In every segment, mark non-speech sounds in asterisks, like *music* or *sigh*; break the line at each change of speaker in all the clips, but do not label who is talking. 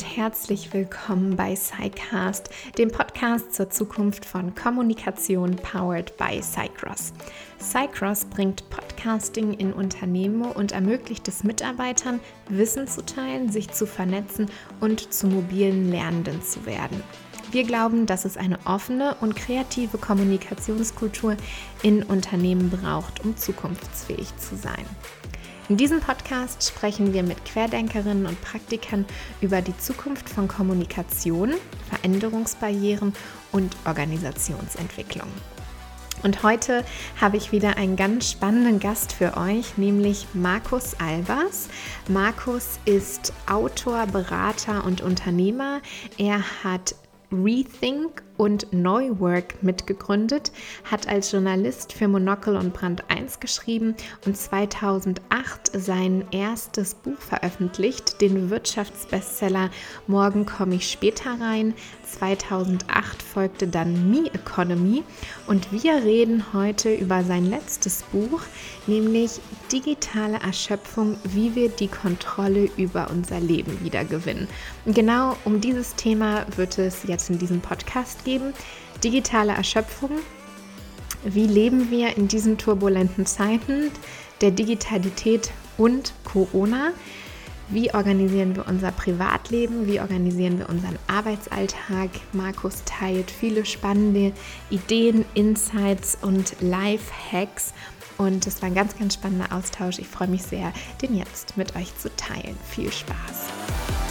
und herzlich willkommen bei SciCast, dem Podcast zur Zukunft von Kommunikation powered by SciCross. SciCross bringt Podcasting in Unternehmen und ermöglicht es Mitarbeitern, Wissen zu teilen, sich zu vernetzen und zu mobilen Lernenden zu werden. Wir glauben, dass es eine offene und kreative Kommunikationskultur in Unternehmen braucht, um zukunftsfähig zu sein. In diesem Podcast sprechen wir mit Querdenkerinnen und Praktikern über die Zukunft von Kommunikation, Veränderungsbarrieren und Organisationsentwicklung. Und heute habe ich wieder einen ganz spannenden Gast für euch, nämlich Markus Albers. Markus ist Autor, Berater und Unternehmer. Er hat Rethink und Neuwork mitgegründet, hat als Journalist für Monocle und Brand 1 geschrieben und 2008 sein erstes Buch veröffentlicht, den Wirtschaftsbestseller Morgen komme ich später rein. 2008 folgte dann Me Economy und wir reden heute über sein letztes Buch, nämlich Digitale Erschöpfung, wie wir die Kontrolle über unser Leben wiedergewinnen. Genau um dieses Thema wird es jetzt in diesem Podcast geben. Digitale Erschöpfung. Wie leben wir in diesen turbulenten Zeiten der Digitalität und Corona? Wie organisieren wir unser Privatleben? Wie organisieren wir unseren Arbeitsalltag? Markus teilt viele spannende Ideen, Insights und Life-Hacks. Und es war ein ganz, ganz spannender Austausch. Ich freue mich sehr, den jetzt mit euch zu teilen. Viel Spaß!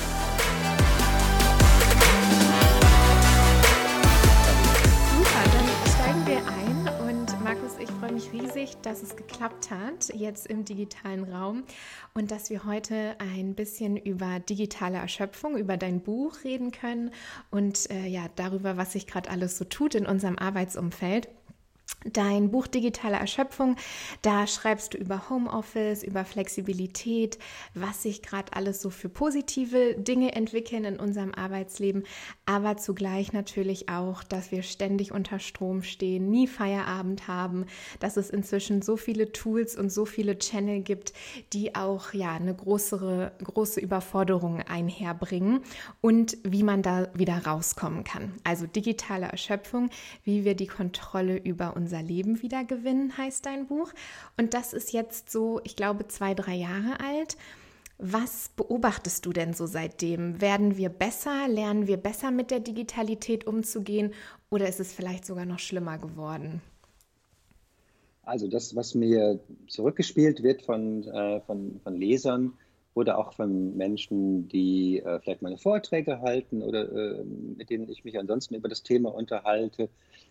Dass es geklappt hat, jetzt im digitalen Raum und dass wir heute ein bisschen über digitale Erschöpfung, über dein Buch reden können und äh, ja, darüber, was sich gerade alles so tut in unserem Arbeitsumfeld. Dein Buch Digitale Erschöpfung, da schreibst du über Homeoffice, über Flexibilität, was sich gerade alles so für positive Dinge entwickeln in unserem Arbeitsleben, aber zugleich natürlich auch, dass wir ständig unter Strom stehen, nie Feierabend haben, dass es inzwischen so viele Tools und so viele Channel gibt, die auch ja eine größere, große Überforderung einherbringen und wie man da wieder rauskommen kann. Also digitale Erschöpfung, wie wir die Kontrolle über unser Leben wieder gewinnen, heißt dein Buch. Und das ist jetzt so, ich glaube, zwei, drei Jahre alt. Was beobachtest du denn so seitdem? Werden wir besser? Lernen wir besser mit der Digitalität umzugehen? Oder ist es vielleicht sogar noch schlimmer geworden?
Also das, was mir zurückgespielt wird von, äh, von, von Lesern oder auch von Menschen, die äh, vielleicht meine Vorträge halten oder äh, mit denen ich mich ansonsten über das Thema unterhalte,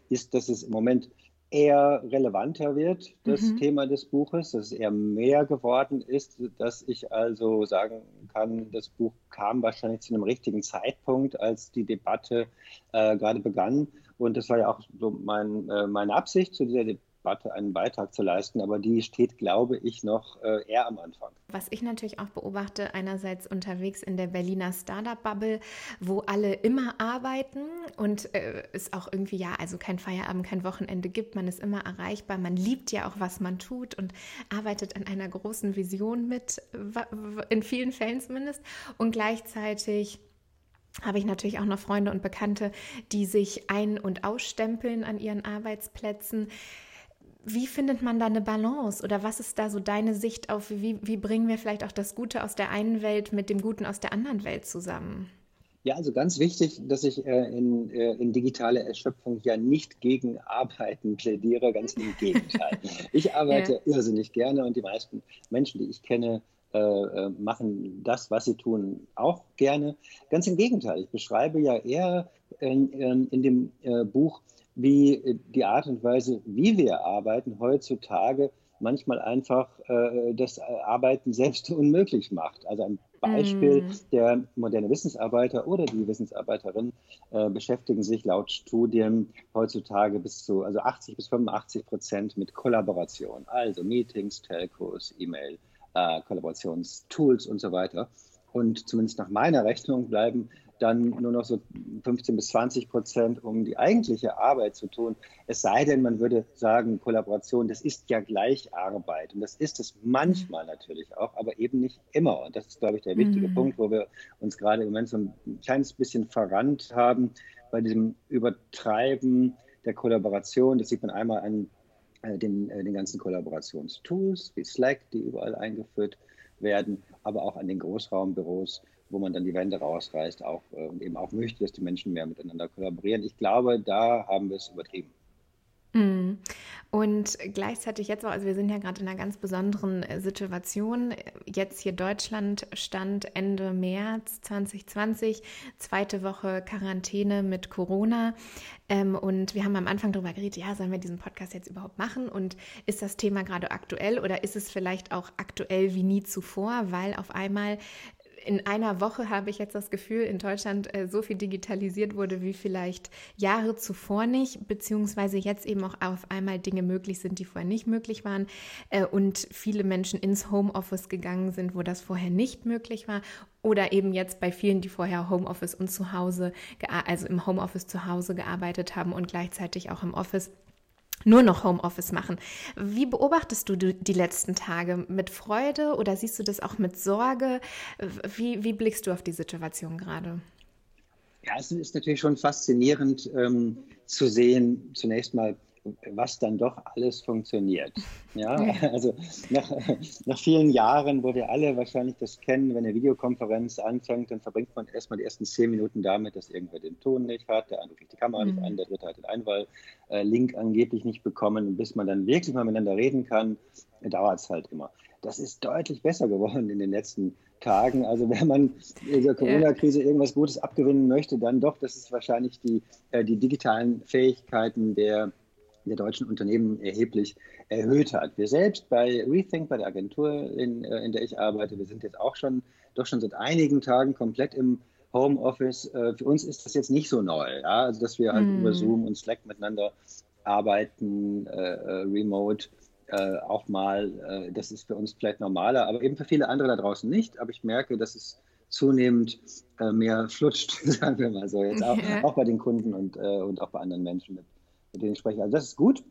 ist, dass es im Moment eher relevanter wird, das mhm. Thema des Buches, dass es eher mehr geworden ist, dass ich also sagen kann, das Buch kam wahrscheinlich zu einem richtigen Zeitpunkt, als die Debatte äh, gerade begann. Und das war ja auch so mein, äh, meine Absicht zu dieser Debatte Debatte einen Beitrag zu leisten, aber die steht, glaube ich, noch äh, eher am Anfang.
Was ich natürlich auch beobachte, einerseits unterwegs in der Berliner Startup-Bubble, wo alle immer arbeiten und äh, es auch irgendwie, ja, also kein Feierabend, kein Wochenende gibt, man ist immer erreichbar, man liebt ja auch, was man tut und arbeitet an einer großen Vision mit, in vielen Fällen zumindest, und gleichzeitig habe ich natürlich auch noch Freunde und Bekannte, die sich ein- und ausstempeln an ihren Arbeitsplätzen. Wie findet man da eine Balance oder was ist da so deine Sicht auf, wie, wie bringen wir vielleicht auch das Gute aus der einen Welt mit dem Guten aus der anderen Welt zusammen?
Ja, also ganz wichtig, dass ich äh, in, äh, in digitale Erschöpfung ja nicht gegen Arbeiten plädiere, ganz im Gegenteil. *laughs* ich arbeite ja. irrsinnig gerne und die meisten Menschen, die ich kenne, äh, äh, machen das, was sie tun, auch gerne. Ganz im Gegenteil, ich beschreibe ja eher in, in dem äh, Buch, wie äh, die Art und Weise, wie wir arbeiten, heutzutage manchmal einfach äh, das Arbeiten selbst *laughs* unmöglich macht. Also ein Beispiel, mm. der moderne Wissensarbeiter oder die Wissensarbeiterin äh, beschäftigen sich laut Studien heutzutage bis zu also 80 bis 85 Prozent mit Kollaboration, also Meetings, Telcos, E-Mail, äh, Kollaborationstools und so weiter. Und zumindest nach meiner Rechnung bleiben dann nur noch so 15 bis 20 Prozent, um die eigentliche Arbeit zu tun. Es sei denn, man würde sagen, Kollaboration, das ist ja gleich Arbeit. Und das ist es manchmal natürlich auch, aber eben nicht immer. Und das ist, glaube ich, der wichtige mhm. Punkt, wo wir uns gerade im Moment so ein kleines bisschen verrannt haben bei diesem Übertreiben der Kollaboration. Das sieht man einmal an äh, den, äh, den ganzen Kollaborationstools wie Slack, die überall eingeführt werden, aber auch an den Großraumbüros wo man dann die Wände rausreißt auch, äh, und eben auch möchte, dass die Menschen mehr miteinander kollaborieren. Ich glaube, da haben wir es übertrieben.
Mm. Und gleichzeitig jetzt auch, also wir sind ja gerade in einer ganz besonderen äh, Situation. Jetzt hier Deutschland stand Ende März 2020, zweite Woche Quarantäne mit Corona. Ähm, und wir haben am Anfang darüber geredet, ja, sollen wir diesen Podcast jetzt überhaupt machen? Und ist das Thema gerade aktuell oder ist es vielleicht auch aktuell wie nie zuvor, weil auf einmal in einer Woche habe ich jetzt das Gefühl, in Deutschland äh, so viel digitalisiert wurde wie vielleicht Jahre zuvor nicht, beziehungsweise jetzt eben auch auf einmal Dinge möglich sind, die vorher nicht möglich waren äh, und viele Menschen ins Homeoffice gegangen sind, wo das vorher nicht möglich war oder eben jetzt bei vielen, die vorher Homeoffice und zu Hause, also im Homeoffice zu Hause gearbeitet haben und gleichzeitig auch im Office nur noch Homeoffice machen. Wie beobachtest du die letzten Tage? Mit Freude oder siehst du das auch mit Sorge? Wie, wie blickst du auf die Situation gerade?
Ja, es ist natürlich schon faszinierend ähm, zu sehen, zunächst mal, was dann doch alles funktioniert. *laughs* Ja, also nach, nach vielen Jahren, wo wir alle wahrscheinlich das kennen, wenn eine Videokonferenz anfängt, dann verbringt man erstmal die ersten zehn Minuten damit, dass irgendwer den Ton nicht hat, der andere kriegt die Kamera mhm. nicht an, der dritte hat den Einwahl-Link angeblich nicht bekommen. Und bis man dann wirklich mal miteinander reden kann, dauert es halt immer. Das ist deutlich besser geworden in den letzten Tagen. Also wenn man in der Corona-Krise irgendwas Gutes abgewinnen möchte, dann doch, das ist wahrscheinlich die, äh, die digitalen Fähigkeiten der der deutschen Unternehmen erheblich erhöht hat. Wir selbst bei Rethink, bei der Agentur, in, äh, in der ich arbeite, wir sind jetzt auch schon, doch schon seit einigen Tagen komplett im Homeoffice. Äh, für uns ist das jetzt nicht so neu, ja? also dass wir halt mm. über Zoom und Slack miteinander arbeiten, äh, äh, remote. Äh, auch mal, äh, das ist für uns vielleicht normaler, aber eben für viele andere da draußen nicht. Aber ich merke, dass es zunehmend mehr flutscht, *laughs* sagen wir mal so, jetzt auch, ja. auch bei den Kunden und, und auch bei anderen Menschen mit mit denen ich spreche. Also das ist gut.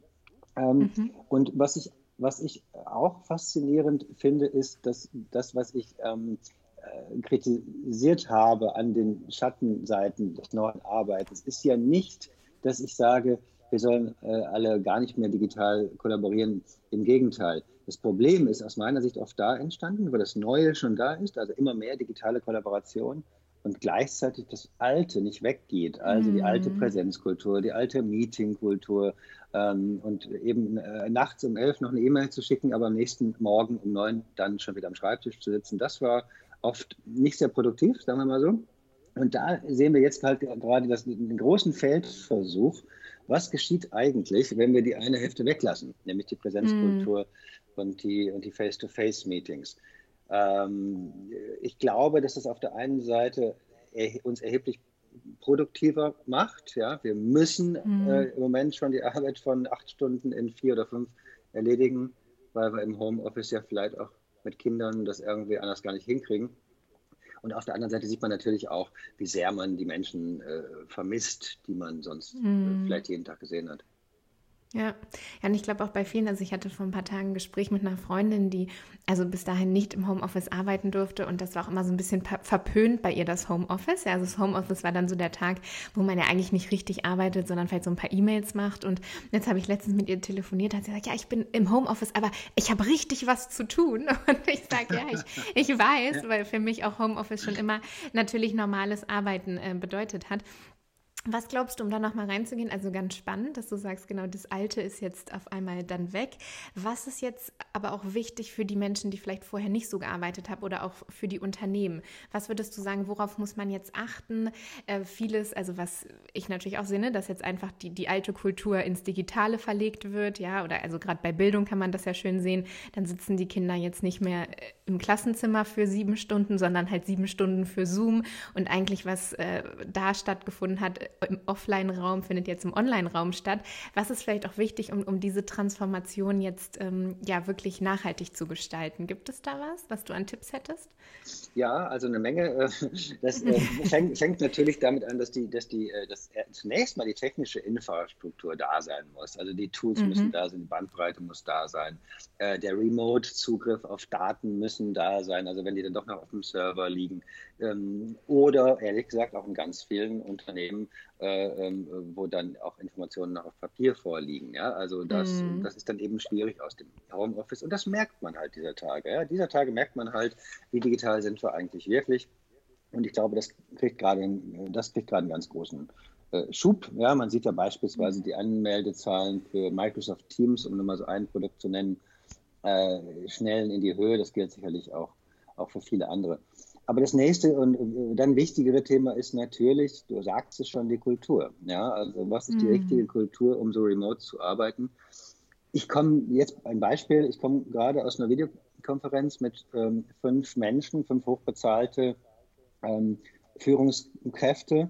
Ähm, mhm. Und was ich, was ich auch faszinierend finde, ist, dass das, was ich ähm, äh, kritisiert habe an den Schattenseiten des neuen Arbeitens, ist ja nicht, dass ich sage, wir sollen äh, alle gar nicht mehr digital kollaborieren. Im Gegenteil. Das Problem ist aus meiner Sicht oft da entstanden, wo das Neue schon da ist, also immer mehr digitale Kollaboration und gleichzeitig das Alte nicht weggeht. Also die alte mhm. Präsenzkultur, die alte Meetingkultur ähm, und eben äh, nachts um elf noch eine E-Mail zu schicken, aber am nächsten Morgen um neun dann schon wieder am Schreibtisch zu sitzen. Das war oft nicht sehr produktiv, sagen wir mal so. Und da sehen wir jetzt halt gerade das, den großen Feldversuch. Was geschieht eigentlich, wenn wir die eine Hälfte weglassen, nämlich die Präsenzkultur mm. und die, und die Face-to-Face-Meetings? Ähm, ich glaube, dass das auf der einen Seite er, uns erheblich produktiver macht. Ja? Wir müssen mhm. äh, im Moment schon die Arbeit von acht Stunden in vier oder fünf erledigen, weil wir im Homeoffice ja vielleicht auch mit Kindern das irgendwie anders gar nicht hinkriegen. Und auf der anderen Seite sieht man natürlich auch, wie sehr man die Menschen äh, vermisst, die man sonst mhm. äh, vielleicht jeden Tag gesehen hat.
Ja, ja, und ich glaube auch bei vielen, also ich hatte vor ein paar Tagen ein Gespräch mit einer Freundin, die also bis dahin nicht im Homeoffice arbeiten durfte und das war auch immer so ein bisschen verpönt bei ihr, das Homeoffice. Ja, also das Homeoffice war dann so der Tag, wo man ja eigentlich nicht richtig arbeitet, sondern vielleicht so ein paar E-Mails macht und jetzt habe ich letztens mit ihr telefoniert, hat sie gesagt, ja, ich bin im Homeoffice, aber ich habe richtig was zu tun *laughs* und ich sage, ja, ich, ich weiß, weil für mich auch Homeoffice schon immer natürlich normales Arbeiten äh, bedeutet hat. Was glaubst du, um da nochmal reinzugehen? Also ganz spannend, dass du sagst, genau, das Alte ist jetzt auf einmal dann weg. Was ist jetzt aber auch wichtig für die Menschen, die vielleicht vorher nicht so gearbeitet haben oder auch für die Unternehmen? Was würdest du sagen, worauf muss man jetzt achten? Äh, vieles, also was ich natürlich auch sehe, ne, dass jetzt einfach die, die alte Kultur ins Digitale verlegt wird, ja, oder also gerade bei Bildung kann man das ja schön sehen. Dann sitzen die Kinder jetzt nicht mehr äh, im Klassenzimmer für sieben Stunden, sondern halt sieben Stunden für Zoom und eigentlich was äh, da stattgefunden hat, im Offline-Raum findet jetzt im Online-Raum statt. Was ist vielleicht auch wichtig, um, um diese Transformation jetzt ähm, ja wirklich nachhaltig zu gestalten? Gibt es da was, was du an Tipps hättest?
Ja, also eine Menge. Äh, das äh, *laughs* fängt, fängt, natürlich damit an, dass die, dass die, äh, dass zunächst mal die technische Infrastruktur da sein muss. Also die Tools mhm. müssen da sein, die Bandbreite muss da sein, der Remote-Zugriff auf Daten müssen da sein. Also wenn die dann doch noch auf dem Server liegen ähm, oder ehrlich gesagt auch in ganz vielen Unternehmen, ähm, wo dann auch Informationen noch auf Papier vorliegen. Ja, also das, mhm. das ist dann eben schwierig aus dem Homeoffice und das merkt man halt dieser Tage. Ja? Dieser Tage merkt man halt, wie digital sind wir eigentlich wirklich. Und ich glaube, das kriegt gerade, das kriegt gerade einen ganz großen äh, Schub. Ja, man sieht ja beispielsweise die Anmeldezahlen für Microsoft Teams, um nur mal so ein Produkt zu nennen, äh, schnellen in die Höhe. Das gilt sicherlich auch, auch für viele andere. Aber das nächste und äh, dann wichtigere Thema ist natürlich, du sagst es schon, die Kultur. Ja, also was ist die mhm. richtige Kultur, um so remote zu arbeiten? Ich komme jetzt ein Beispiel, ich komme gerade aus einer Videokonferenz mit ähm, fünf Menschen, fünf hochbezahlte ähm, Führungskräfte,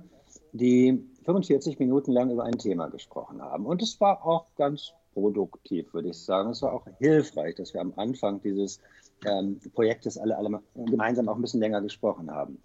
die 45 Minuten lang über ein Thema gesprochen haben. Und es war auch ganz produktiv, würde ich sagen. Es war auch hilfreich, dass wir am Anfang dieses ähm, Projektes alle, alle gemeinsam auch ein bisschen länger gesprochen haben.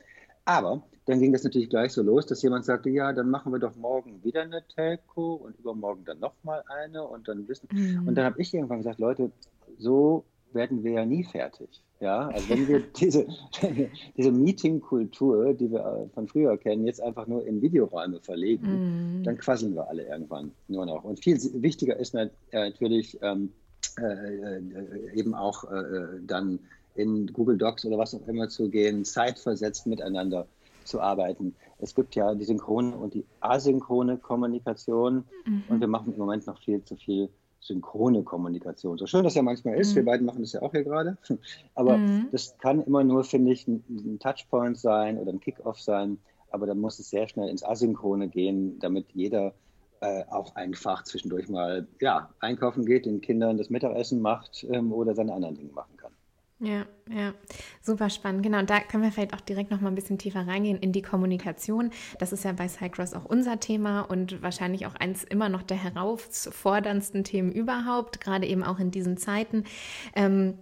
Aber dann ging das natürlich gleich so los, dass jemand sagte, ja, dann machen wir doch morgen wieder eine Telco und übermorgen dann nochmal eine und dann wissen. Mhm. Und dann habe ich irgendwann gesagt, Leute, so werden wir ja nie fertig. Ja, also wenn wir *laughs* diese, *laughs* diese Meeting-Kultur, die wir äh, von früher kennen, jetzt einfach nur in Videoräume verlegen, mm. dann quasseln wir alle irgendwann nur noch. Und viel wichtiger ist äh, natürlich ähm, äh, äh, eben auch äh, dann in Google Docs oder was auch immer zu gehen, zeitversetzt miteinander zu arbeiten. Es gibt ja die synchrone und die asynchrone Kommunikation mhm. und wir machen im Moment noch viel zu viel synchrone Kommunikation. So schön das ja manchmal ist, mhm. wir beiden machen das ja auch hier gerade, *laughs* aber mhm. das kann immer nur, finde ich, ein, ein Touchpoint sein oder ein Kickoff sein, aber dann muss es sehr schnell ins Asynchrone gehen, damit jeder äh, auch einfach zwischendurch mal ja, einkaufen geht, den Kindern das Mittagessen macht ähm, oder seine anderen Dinge machen kann.
Ja, ja, super spannend. Genau, und da können wir vielleicht auch direkt noch mal ein bisschen tiefer reingehen in die Kommunikation. Das ist ja bei Cycross auch unser Thema und wahrscheinlich auch eins immer noch der herausforderndsten Themen überhaupt, gerade eben auch in diesen Zeiten. Ähm,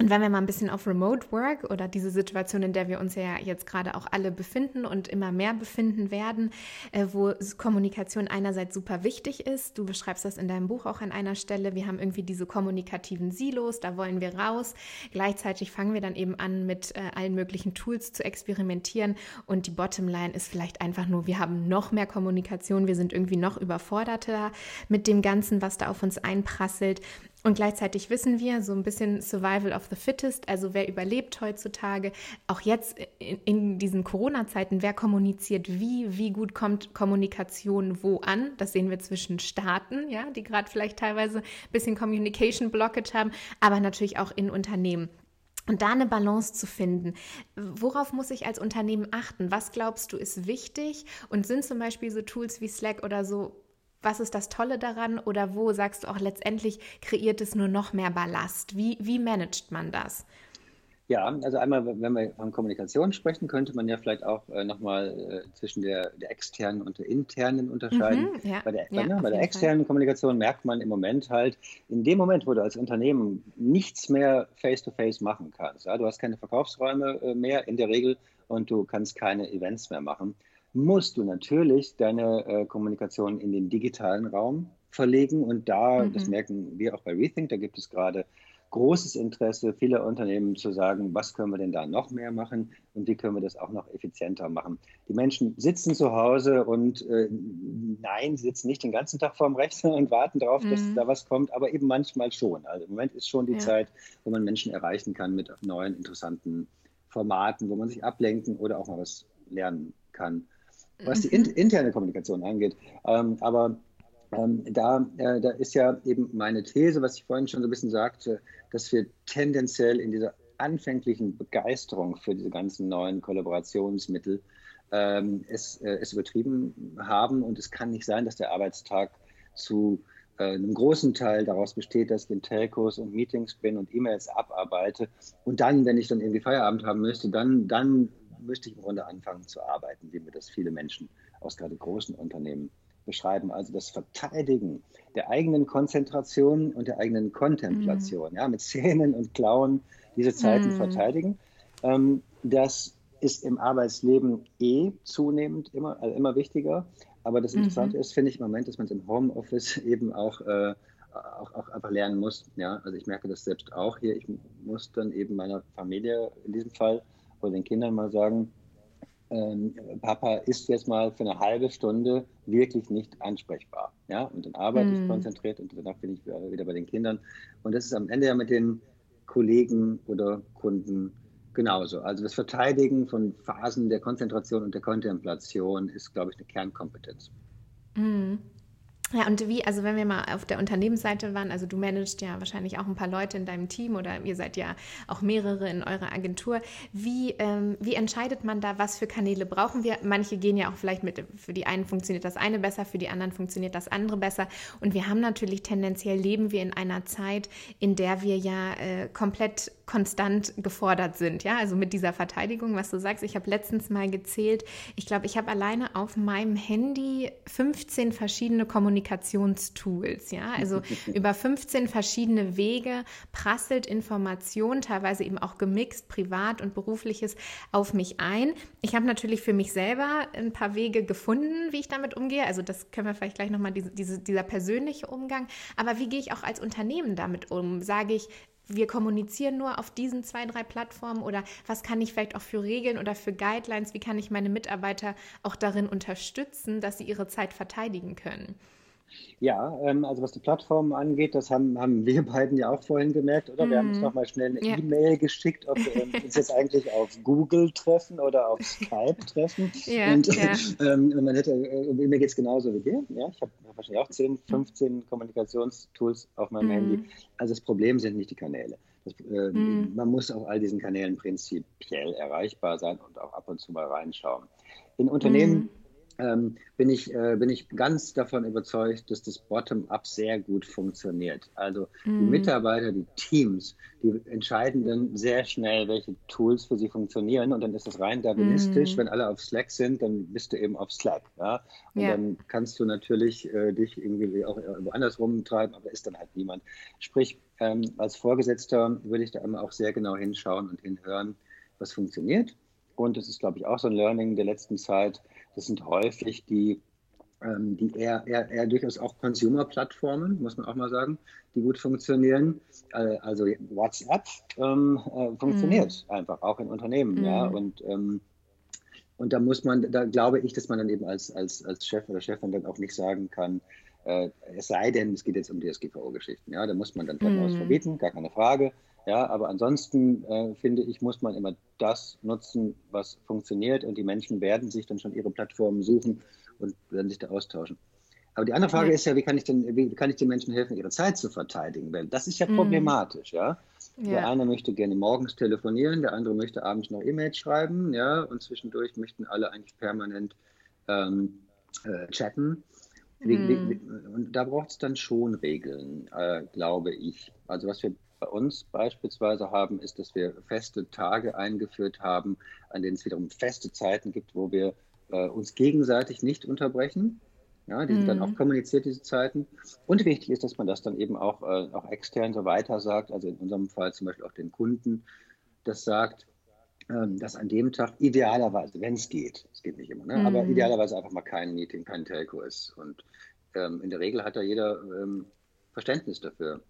und wenn wir mal ein bisschen auf Remote Work oder diese Situation, in der wir uns ja jetzt gerade auch alle befinden und immer mehr befinden werden, äh, wo Kommunikation einerseits super wichtig ist. Du beschreibst das in deinem Buch auch an einer Stelle. Wir haben irgendwie diese kommunikativen Silos, da wollen wir raus. Gleichzeitig fangen wir dann eben an, mit äh, allen möglichen Tools zu experimentieren. Und die Bottomline ist vielleicht einfach nur, wir haben noch mehr Kommunikation, wir sind irgendwie noch überforderter mit dem Ganzen, was da auf uns einprasselt. Und gleichzeitig wissen wir, so ein bisschen Survival of the Fittest, also wer überlebt heutzutage, auch jetzt in, in diesen Corona-Zeiten, wer kommuniziert wie, wie gut kommt Kommunikation wo an? Das sehen wir zwischen Staaten, ja, die gerade vielleicht teilweise ein bisschen Communication Blockage haben, aber natürlich auch in Unternehmen. Und da eine Balance zu finden. Worauf muss ich als Unternehmen achten? Was glaubst du ist wichtig? Und sind zum Beispiel so Tools wie Slack oder so was ist das Tolle daran oder wo sagst du auch letztendlich kreiert es nur noch mehr Ballast? Wie, wie managt man das?
Ja, also einmal, wenn wir von Kommunikation sprechen, könnte man ja vielleicht auch äh, nochmal äh, zwischen der, der, externen und der internen unterscheiden. Mhm, ja, bei der, ja, ne, bei der externen Fall. Kommunikation merkt man im Moment halt, in dem Moment, wo du als Unternehmen nichts mehr face-to-face -face machen kannst, ja, du hast keine Verkaufsräume äh, mehr in der Regel und du kannst keine Events mehr machen, musst du natürlich deine äh, Kommunikation in den digitalen Raum verlegen. Und da, mhm. das merken wir auch bei Rethink, da gibt es gerade großes Interesse vieler Unternehmen zu sagen, was können wir denn da noch mehr machen und wie können wir das auch noch effizienter machen. Die Menschen sitzen zu Hause und äh, nein, sitzen nicht den ganzen Tag vorm Rechner und warten darauf, mhm. dass da was kommt, aber eben manchmal schon. Also im Moment ist schon die ja. Zeit, wo man Menschen erreichen kann mit neuen, interessanten Formaten, wo man sich ablenken oder auch mal was lernen kann was die in, mhm. interne Kommunikation angeht. Ähm, aber ähm, da, äh, da ist ja eben meine These, was ich vorhin schon so ein bisschen sagte, dass wir tendenziell in dieser anfänglichen Begeisterung für diese ganzen neuen Kollaborationsmittel ähm, es, äh, es übertrieben haben. Und es kann nicht sein, dass der Arbeitstag zu äh, einem großen Teil daraus besteht, dass ich in Telcos und Meetings bin und E-Mails abarbeite. Und dann, wenn ich dann irgendwie Feierabend haben müsste, dann, dann müsste ich im Grunde anfangen zu arbeiten, wie mir das viele Menschen aus gerade großen Unternehmen beschreiben. Also das Verteidigen der eigenen Konzentration und der eigenen Kontemplation, mhm. ja, mit Zähnen und Klauen diese Zeiten mhm. verteidigen. Ähm, das ist im Arbeitsleben eh zunehmend immer, also immer wichtiger. Aber das Interessante mhm. ist, finde ich im Moment, dass man es im Homeoffice *laughs* eben auch, äh, auch, auch, einfach lernen muss. Ja? Also ich merke das selbst auch hier. Ich muss dann eben meiner Familie in diesem Fall oder den Kindern mal sagen, ähm, Papa ist jetzt mal für eine halbe Stunde wirklich nicht ansprechbar. Ja? Und dann arbeite mhm. ich konzentriert und danach bin ich wieder bei den Kindern. Und das ist am Ende ja mit den Kollegen oder Kunden genauso. Also das Verteidigen von Phasen der Konzentration und der Kontemplation ist, glaube ich, eine Kernkompetenz.
Mhm. Ja, und wie, also wenn wir mal auf der Unternehmensseite waren, also du managst ja wahrscheinlich auch ein paar Leute in deinem Team oder ihr seid ja auch mehrere in eurer Agentur. Wie, ähm, wie entscheidet man da, was für Kanäle brauchen wir? Manche gehen ja auch vielleicht mit, für die einen funktioniert das eine besser, für die anderen funktioniert das andere besser. Und wir haben natürlich tendenziell, leben wir in einer Zeit, in der wir ja äh, komplett konstant gefordert sind. Ja, also mit dieser Verteidigung, was du sagst. Ich habe letztens mal gezählt, ich glaube, ich habe alleine auf meinem Handy 15 verschiedene Kommunikationstools. Ja, also *laughs* über 15 verschiedene Wege prasselt Information, teilweise eben auch gemixt, privat und berufliches, auf mich ein. Ich habe natürlich für mich selber ein paar Wege gefunden, wie ich damit umgehe. Also das können wir vielleicht gleich nochmal, diese, diese, dieser persönliche Umgang. Aber wie gehe ich auch als Unternehmen damit um? Sage ich, wir kommunizieren nur auf diesen zwei, drei Plattformen oder was kann ich vielleicht auch für Regeln oder für Guidelines, wie kann ich meine Mitarbeiter auch darin unterstützen, dass sie ihre Zeit verteidigen können?
Ja, ähm, also was die Plattformen angeht, das haben, haben wir *laughs* beiden ja auch vorhin gemerkt, oder? Wir haben uns mhm. nochmal schnell eine ja. E-Mail geschickt, ob wir uns *laughs* jetzt eigentlich auf Google treffen oder auf Skype treffen. Ja, und ja. *laughs* Ähm, man hätte, äh, mir geht es genauso wie dir. Ja? Ich habe wahrscheinlich auch 10, 15 Kommunikationstools auf meinem mhm. Handy. Also das Problem sind nicht die Kanäle. Das, äh, mhm. Man muss auf all diesen Kanälen prinzipiell erreichbar sein und auch ab und zu mal reinschauen. In Unternehmen mhm ähm, bin, ich, äh, bin ich ganz davon überzeugt, dass das Bottom-up sehr gut funktioniert. Also mhm. die Mitarbeiter, die Teams, die entscheiden dann sehr schnell, welche Tools für sie funktionieren und dann ist das rein darwinistisch. Mhm. Wenn alle auf Slack sind, dann bist du eben auf Slack. Ja? Und ja. dann kannst du natürlich äh, dich irgendwie auch woanders rumtreiben, aber ist dann halt niemand. Sprich, ähm, als Vorgesetzter würde ich da immer auch sehr genau hinschauen und hinhören, was funktioniert. Und das ist, glaube ich, auch so ein Learning der letzten Zeit das sind häufig die, ähm, die eher, eher, eher durchaus auch Consumer-Plattformen, muss man auch mal sagen, die gut funktionieren. Äh, also WhatsApp ähm, äh, funktioniert mhm. einfach auch in Unternehmen, mhm. ja. Und ähm, und da muss man, da glaube ich, dass man dann eben als, als, als Chef oder Chefin dann auch nicht sagen kann, äh, es sei denn, es geht jetzt um DSGVO-Geschichten. Ja, da muss man dann vielleicht mhm. was verbieten, gar keine Frage. Ja, aber ansonsten äh, finde ich, muss man immer das nutzen, was funktioniert und die Menschen werden sich dann schon ihre Plattformen suchen und werden sich da austauschen. Aber die andere Frage ja. ist ja, wie kann ich denn, wie kann ich den Menschen helfen, ihre Zeit zu verteidigen? Weil das ist ja mhm. problematisch, ja? ja. Der eine möchte gerne morgens telefonieren, der andere möchte abends noch E-Mails schreiben, ja, und zwischendurch möchten alle eigentlich permanent ähm, äh, chatten. Wie, mhm. wie, und da braucht es dann schon Regeln, äh, glaube ich. Also was wir bei uns beispielsweise haben, ist, dass wir feste Tage eingeführt haben, an denen es wiederum feste Zeiten gibt, wo wir äh, uns gegenseitig nicht unterbrechen. Ja, die mhm. sind dann auch mhm. kommuniziert, diese Zeiten. Und wichtig ist, dass man das dann eben auch, äh, auch extern so weiter sagt, also in unserem Fall zum Beispiel auch den Kunden, das sagt, ähm, dass an dem Tag idealerweise, wenn es geht, es geht nicht immer, ne, mhm. aber idealerweise einfach mal kein Meeting, kein Telco ist. Und ähm, in der Regel hat da jeder ähm, Verständnis dafür.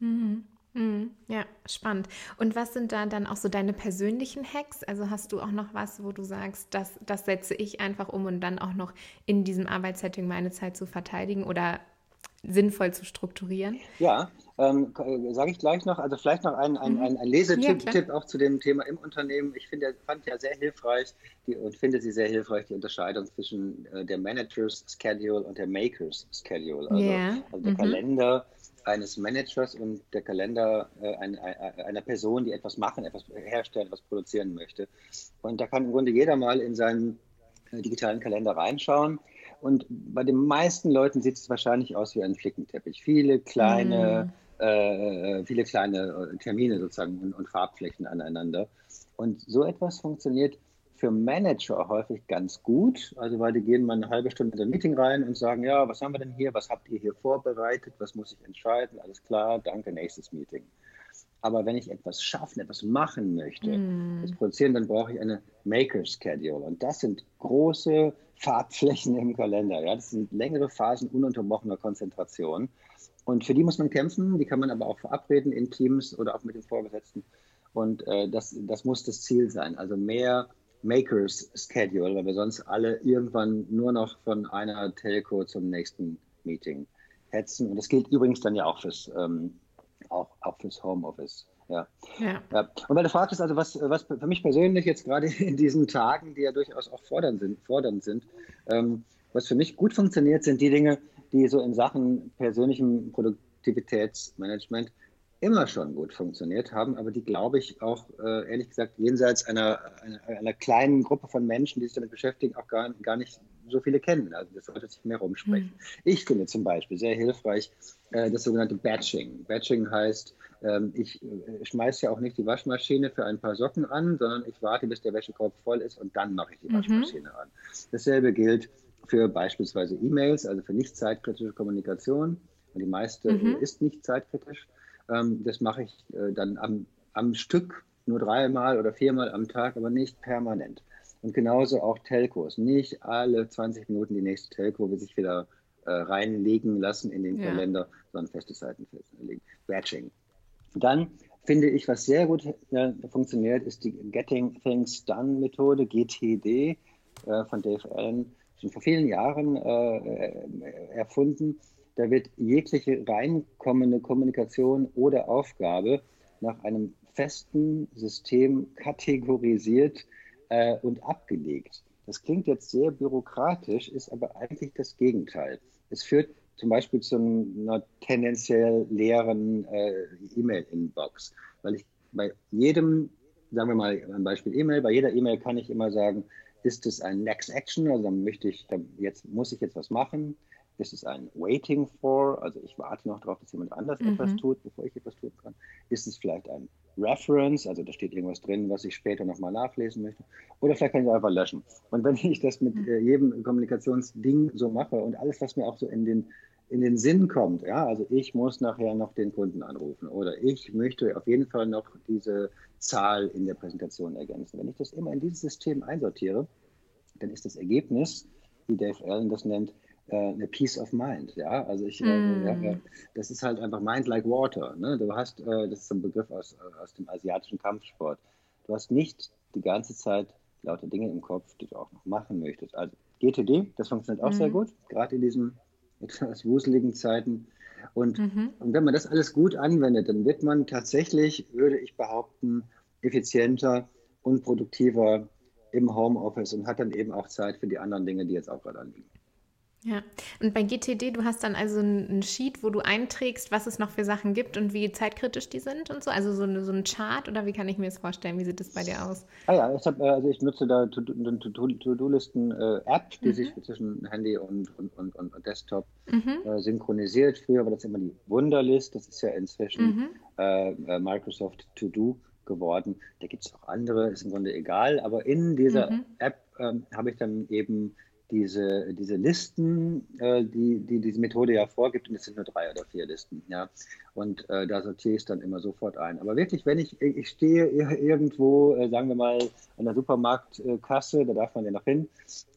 Mhm. Mhm. Ja, spannend. Und was sind da dann auch so deine persönlichen Hacks? Also hast du auch noch was, wo du sagst, das, das setze ich einfach um und dann auch noch in diesem Arbeitssetting meine Zeit zu verteidigen oder sinnvoll zu strukturieren?
Ja, ähm, sage ich gleich noch. Also vielleicht noch ein, ein, mhm. ein, ein Lesetipp ja, auch zu dem Thema im Unternehmen. Ich finde, fand ja sehr hilfreich die, und finde sie sehr hilfreich, die Unterscheidung zwischen äh, der Managers Schedule und der Makers Schedule. Also, yeah. also der mhm. Kalender eines Managers und der Kalender äh, ein, einer Person, die etwas machen, etwas herstellen, etwas produzieren möchte. Und da kann im Grunde jeder mal in seinen äh, digitalen Kalender reinschauen. Und bei den meisten Leuten sieht es wahrscheinlich aus wie ein Flickenteppich. Viele kleine, mm. äh, viele kleine äh, Termine sozusagen und, und Farbflächen aneinander. Und so etwas funktioniert für Manager häufig ganz gut, also weil die gehen mal eine halbe Stunde in ein Meeting rein und sagen, ja, was haben wir denn hier, was habt ihr hier vorbereitet, was muss ich entscheiden, alles klar, danke, nächstes Meeting. Aber wenn ich etwas schaffen, etwas machen möchte, mm. das produzieren, dann brauche ich eine Maker Schedule. Und das sind große Farbflächen im Kalender. Ja? Das sind längere Phasen ununterbrochener Konzentration. Und für die muss man kämpfen, die kann man aber auch verabreden in Teams oder auch mit den Vorgesetzten. Und äh, das, das muss das Ziel sein. Also mehr Makers Schedule, weil wir sonst alle irgendwann nur noch von einer Telco zum nächsten Meeting hetzen. Und das gilt übrigens dann ja auch fürs, ähm, auch, auch fürs Homeoffice. Ja. ja. ja. Und weil du fragtest, also was, was für mich persönlich jetzt gerade *laughs* in diesen Tagen, die ja durchaus auch fordernd sind, fordernd sind ähm, was für mich gut funktioniert, sind die Dinge, die so in Sachen persönlichem Produktivitätsmanagement immer schon gut funktioniert haben, aber die, glaube ich, auch äh, ehrlich gesagt jenseits einer, einer, einer, kleinen Gruppe von Menschen, die sich damit beschäftigen, auch gar, gar nicht so viele kennen. Also das sollte sich mehr rumsprechen. Mhm. Ich finde zum Beispiel sehr hilfreich äh, das sogenannte Batching. Batching heißt, ähm, ich äh, schmeiße ja auch nicht die Waschmaschine für ein paar Socken an, sondern ich warte, bis der Wäschekorb voll ist und dann mache ich die mhm. Waschmaschine an. Dasselbe gilt für beispielsweise E-Mails, also für nicht zeitkritische Kommunikation. Und die meiste mhm. ist nicht zeitkritisch. Ähm, das mache ich äh, dann am, am Stück nur dreimal oder viermal am Tag, aber nicht permanent. Und genauso auch Telcos. Nicht alle 20 Minuten die nächste Telco will sich wieder äh, reinlegen lassen in den ja. Kalender, sondern feste Zeiten festlegen. Batching. Dann finde ich, was sehr gut äh, funktioniert, ist die Getting Things Done Methode, GTD, äh, von Dave Allen, schon vor vielen Jahren äh, äh, erfunden. Da wird jegliche reinkommende Kommunikation oder Aufgabe nach einem festen System kategorisiert äh, und abgelegt. Das klingt jetzt sehr bürokratisch, ist aber eigentlich das Gegenteil. Es führt zum Beispiel zu einer tendenziell leeren äh, E-Mail-Inbox, weil ich bei jedem, sagen wir mal ein Beispiel E-Mail, bei jeder E-Mail kann ich immer sagen, ist es ein Next Action, also dann möchte ich, dann jetzt muss ich jetzt was machen. Ist es ein Waiting for, also ich warte noch darauf, dass jemand anders mhm. etwas tut, bevor ich etwas tun kann. Ist es vielleicht ein Reference, also da steht irgendwas drin, was ich später nochmal nachlesen möchte. Oder vielleicht kann ich einfach löschen. Und wenn ich das mit äh, jedem Kommunikationsding so mache und alles, was mir auch so in den, in den Sinn kommt, ja, also ich muss nachher noch den Kunden anrufen oder ich möchte auf jeden Fall noch diese Zahl in der Präsentation ergänzen. Wenn ich das immer in dieses System einsortiere, dann ist das Ergebnis, wie Dave Allen das nennt, eine Peace of Mind. Ja, also ich, mm. ja, ja, das ist halt einfach Mind like Water. Ne? Du hast, äh, das ist ein Begriff aus, aus dem asiatischen Kampfsport. Du hast nicht die ganze Zeit lauter Dinge im Kopf, die du auch noch machen möchtest. Also GTD, das funktioniert auch mm. sehr gut, gerade in diesen etwas wuseligen Zeiten. Und, mhm. und wenn man das alles gut anwendet, dann wird man tatsächlich, würde ich behaupten, effizienter und produktiver im Homeoffice und hat dann eben auch Zeit für die anderen Dinge, die jetzt auch gerade anliegen.
Ja, und bei GTD, du hast dann also ein Sheet, wo du einträgst, was es noch für Sachen gibt und wie zeitkritisch die sind und so? Also so, eine, so ein Chart oder wie kann ich mir das vorstellen? Wie sieht das bei dir aus?
Ah ja, ich, hab, äh, also ich nutze da To-Do-Listen-App, die mhm. sich zwischen Handy und, und, und, und Desktop mhm. äh, synchronisiert. Früher war das immer die Wunderlist, das ist ja inzwischen mhm. äh, äh Microsoft To-Do geworden. Da gibt es auch andere, ist im Grunde egal, aber in dieser mhm. App ähm, habe ich dann eben diese, diese Listen, äh, die, die diese Methode ja vorgibt, und es sind nur drei oder vier Listen, ja. Und äh, da sortiere ich es dann immer sofort ein. Aber wirklich, wenn ich, ich stehe irgendwo, äh, sagen wir mal, an der Supermarktkasse, da darf man ja noch hin,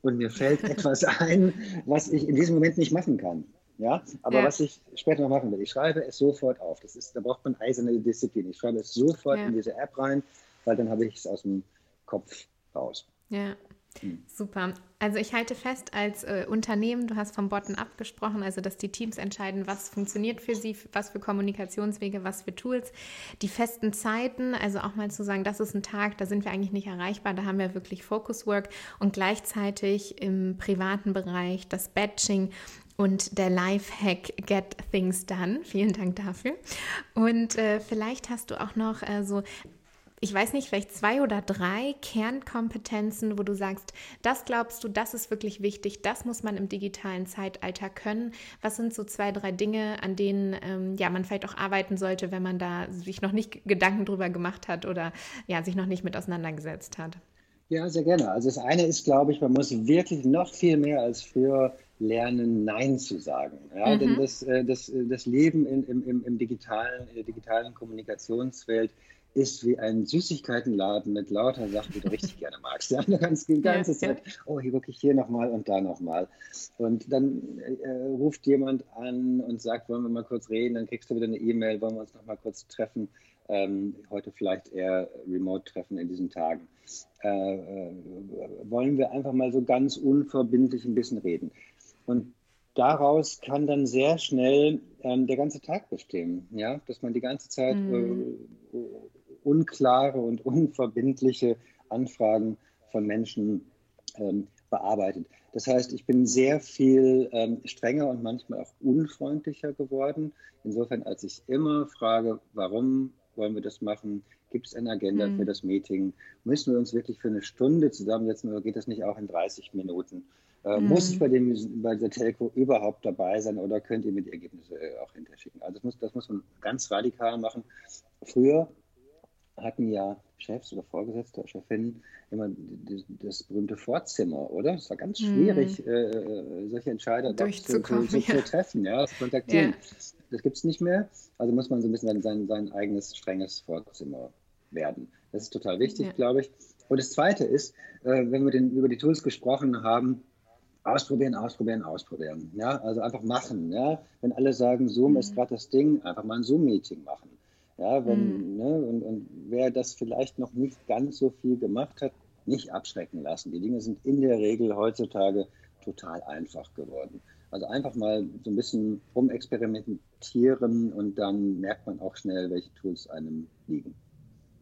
und mir fällt *laughs* etwas ein, was ich in diesem Moment nicht machen kann. Ja, aber ja. was ich später noch machen will, ich schreibe es sofort auf. Das ist, da braucht man eiserne Disziplin. Ich schreibe es sofort ja. in diese App rein, weil dann habe ich es aus dem Kopf raus.
Ja. Hm. Super. Also ich halte fest, als äh, Unternehmen, du hast vom Bottom-up gesprochen, also dass die Teams entscheiden, was funktioniert für sie, was für Kommunikationswege, was für Tools. Die festen Zeiten, also auch mal zu sagen, das ist ein Tag, da sind wir eigentlich nicht erreichbar, da haben wir wirklich Focus Work und gleichzeitig im privaten Bereich das Batching und der Lifehack Get Things Done. Vielen Dank dafür. Und äh, vielleicht hast du auch noch äh, so ich weiß nicht, vielleicht zwei oder drei Kernkompetenzen, wo du sagst, das glaubst du, das ist wirklich wichtig, das muss man im digitalen Zeitalter können. Was sind so zwei, drei Dinge, an denen ähm, ja, man vielleicht auch arbeiten sollte, wenn man da sich noch nicht Gedanken drüber gemacht hat oder ja, sich noch nicht mit auseinandergesetzt hat?
Ja, sehr gerne. Also das eine ist, glaube ich, man muss wirklich noch viel mehr als früher lernen, Nein zu sagen. Ja, mhm. Denn das, äh, das, äh, das Leben in, im, im digitalen, in der digitalen Kommunikationswelt ist wie ein Süßigkeitenladen mit lauter Sachen, die du richtig gerne magst. Ja, du kannst die ganze ja, Zeit, ja. oh, hier gucke ich hier nochmal und da nochmal. Und dann äh, ruft jemand an und sagt, wollen wir mal kurz reden, dann kriegst du wieder eine E-Mail, wollen wir uns nochmal kurz treffen. Ähm, heute vielleicht eher remote treffen in diesen Tagen. Äh, äh, wollen wir einfach mal so ganz unverbindlich ein bisschen reden. Und daraus kann dann sehr schnell ähm, der ganze Tag bestehen, ja, dass man die ganze Zeit mhm. äh, unklare und unverbindliche Anfragen von Menschen ähm, bearbeitet. Das heißt, ich bin sehr viel ähm, strenger und manchmal auch unfreundlicher geworden. Insofern, als ich immer frage, warum wollen wir das machen? Gibt es eine Agenda mhm. für das Meeting? Müssen wir uns wirklich für eine Stunde zusammensetzen oder geht das nicht auch in 30 Minuten? Äh, mhm. Muss ich bei, dem, bei der Telco überhaupt dabei sein oder könnt ihr mir die Ergebnisse äh, auch hinterschicken? Also das muss, das muss man ganz radikal machen. Früher hatten ja Chefs oder Vorgesetzte oder Chefinnen immer das berühmte Vorzimmer, oder? Es war ganz schwierig, mhm. äh, solche Entscheider zu, zu, zu, ja. zu, treffen, ja, zu kontaktieren. Ja. Das gibt es nicht mehr. Also muss man so ein bisschen sein, sein eigenes strenges Vorzimmer werden. Das ist total wichtig, ja. glaube ich. Und das Zweite ist, äh, wenn wir den, über die Tools gesprochen haben, ausprobieren, ausprobieren, ausprobieren. Ja, also einfach machen. Ja, wenn alle sagen, Zoom mhm. ist gerade das Ding, einfach mal ein Zoom-Meeting machen. Ja, wenn, mhm. ne, und, und wer das vielleicht noch nicht ganz so viel gemacht hat, nicht abschrecken lassen. Die Dinge sind in der Regel heutzutage total einfach geworden. Also einfach mal so ein bisschen rumexperimentieren und dann merkt man auch schnell, welche Tools einem liegen.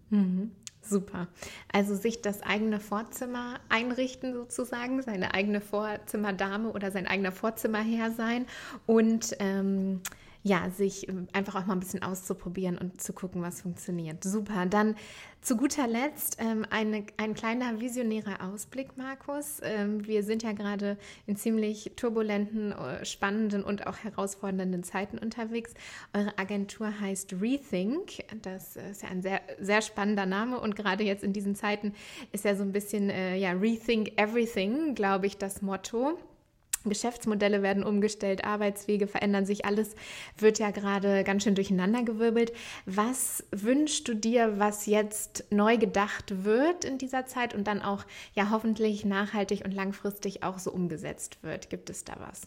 Mhm. Super. Also sich das eigene Vorzimmer einrichten sozusagen, seine eigene Vorzimmerdame oder sein eigener Vorzimmerherr sein und ähm, ja, sich ähm, einfach auch mal ein bisschen auszuprobieren und zu gucken, was funktioniert. Super. Dann zu guter Letzt ähm, eine, ein kleiner visionärer Ausblick, Markus. Ähm, wir sind ja gerade in ziemlich turbulenten, äh, spannenden und auch herausfordernden Zeiten unterwegs. Eure Agentur heißt Rethink. Das ist ja ein sehr, sehr spannender Name und gerade jetzt in diesen Zeiten ist ja so ein bisschen äh, ja, Rethink Everything, glaube ich, das Motto. Geschäftsmodelle werden umgestellt, Arbeitswege verändern sich, alles wird ja gerade ganz schön durcheinandergewirbelt. Was wünschst du dir, was jetzt neu gedacht wird in dieser Zeit und dann auch ja hoffentlich nachhaltig und langfristig auch so umgesetzt wird? Gibt es da was?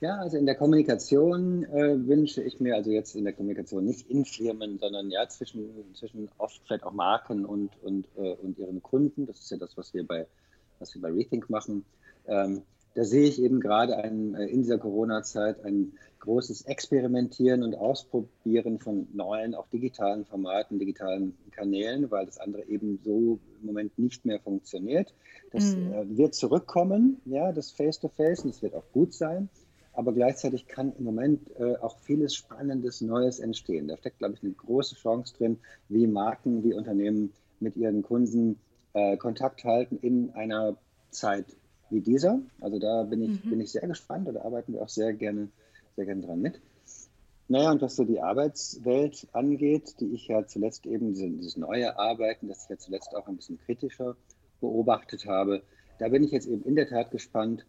Ja, also in der Kommunikation äh, wünsche ich mir, also jetzt in der Kommunikation nicht in Firmen, sondern ja zwischen, zwischen oft vielleicht auch Marken und, und, äh, und ihren Kunden. Das ist ja das, was wir bei, was wir bei Rethink machen. Ähm, da sehe ich eben gerade ein, äh, in dieser Corona-Zeit ein großes Experimentieren und Ausprobieren von neuen, auch digitalen Formaten, digitalen Kanälen, weil das andere eben so im Moment nicht mehr funktioniert. Das mhm. Äh, wird zurückkommen, ja, das Face-to-Face, -face, und es wird auch gut sein. Aber gleichzeitig kann im Moment äh, auch vieles Spannendes, Neues entstehen. Da steckt, glaube ich, eine große Chance drin, wie Marken, wie Unternehmen mit ihren Kunden äh, Kontakt halten in einer Zeit wie dieser. Also da bin ich, mhm. bin ich sehr gespannt oder arbeiten wir auch sehr gerne, sehr gerne dran mit. Naja, und was so die Arbeitswelt angeht, die ich ja zuletzt eben, dieses neue Arbeiten, das ich ja zuletzt auch ein bisschen kritischer beobachtet habe, da bin ich jetzt eben in der Tat gespannt,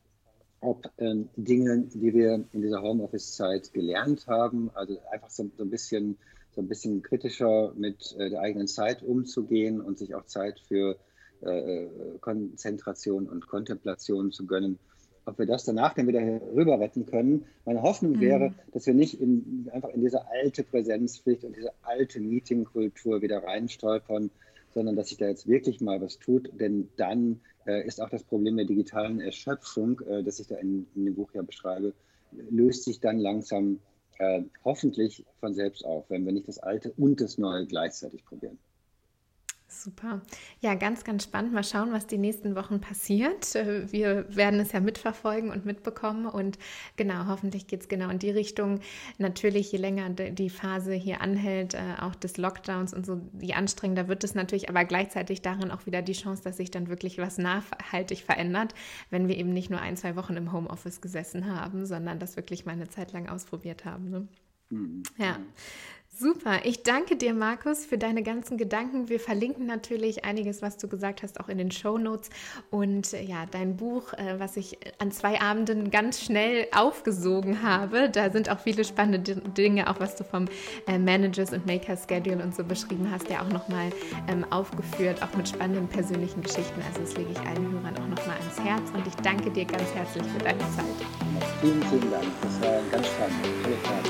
ob ähm, Dinge, die wir in dieser Homeoffice-Zeit gelernt haben, also einfach so, so, ein bisschen so ein bisschen kritischer mit äh, der eigenen Zeit umzugehen und sich auch Zeit für äh, Konzentration und Kontemplation zu gönnen. Ob wir das danach dann wieder rüber retten können. Meine Hoffnung mhm. wäre, dass wir nicht in, einfach in diese alte Präsenzpflicht und diese alte Meetingkultur wieder reinstolpern, sondern dass sich da jetzt wirklich mal was tut. Denn dann äh, ist auch das Problem der digitalen Erschöpfung, äh, das ich da in, in, dem Buch ja beschreibe, löst sich dann langsam äh, hoffentlich von selbst auf, wenn wir nicht das Alte und das Neue gleichzeitig probieren.
Super. Ja, ganz, ganz spannend. Mal schauen, was die nächsten Wochen passiert. Äh, wir werden es ja mitverfolgen und mitbekommen. Und genau, hoffentlich geht es genau in die Richtung. Natürlich, je länger die Phase hier anhält, äh, auch des Lockdowns und so, je anstrengender wird es natürlich, aber gleichzeitig darin auch wieder die Chance, dass sich dann wirklich was nachhaltig verändert, wenn wir eben nicht nur ein, zwei Wochen im Homeoffice gesessen haben, sondern das wirklich mal eine Zeit lang ausprobiert haben. Ne? Mhm. Ja. Super, ich danke dir, Markus, für deine ganzen Gedanken. Wir verlinken natürlich einiges, was du gesagt hast, auch in den Show Notes. Und äh, ja, dein Buch, äh, was ich an zwei Abenden ganz schnell aufgesogen habe, da sind auch viele spannende Dinge, auch was du vom äh, Managers und Maker Schedule und so beschrieben hast, ja auch nochmal ähm, aufgeführt, auch mit spannenden persönlichen Geschichten. Also das lege ich allen Hörern auch nochmal ans Herz. Und ich danke dir ganz herzlich für deine Zeit.
Vielen, vielen Dank. Das war ganz spannend. Tolle Zeit.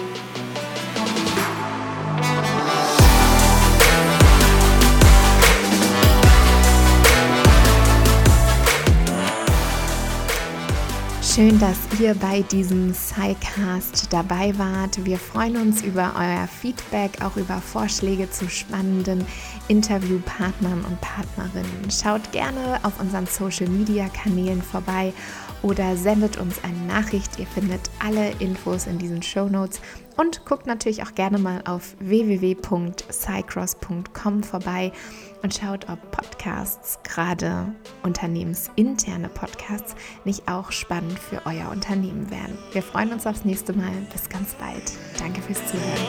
Schön, dass ihr bei diesem SciCast dabei wart. Wir freuen uns über euer Feedback, auch über Vorschläge zu spannenden Interviewpartnern und Partnerinnen. Schaut gerne auf unseren Social-Media-Kanälen vorbei oder sendet uns eine Nachricht. Ihr findet alle Infos in diesen Show Notes und guckt natürlich auch gerne mal auf www.cycross.com vorbei und schaut, ob Podcasts, gerade unternehmensinterne Podcasts, nicht auch spannend für euer Unternehmen wären. Wir freuen uns aufs nächste Mal. Bis ganz bald. Danke fürs Zuhören.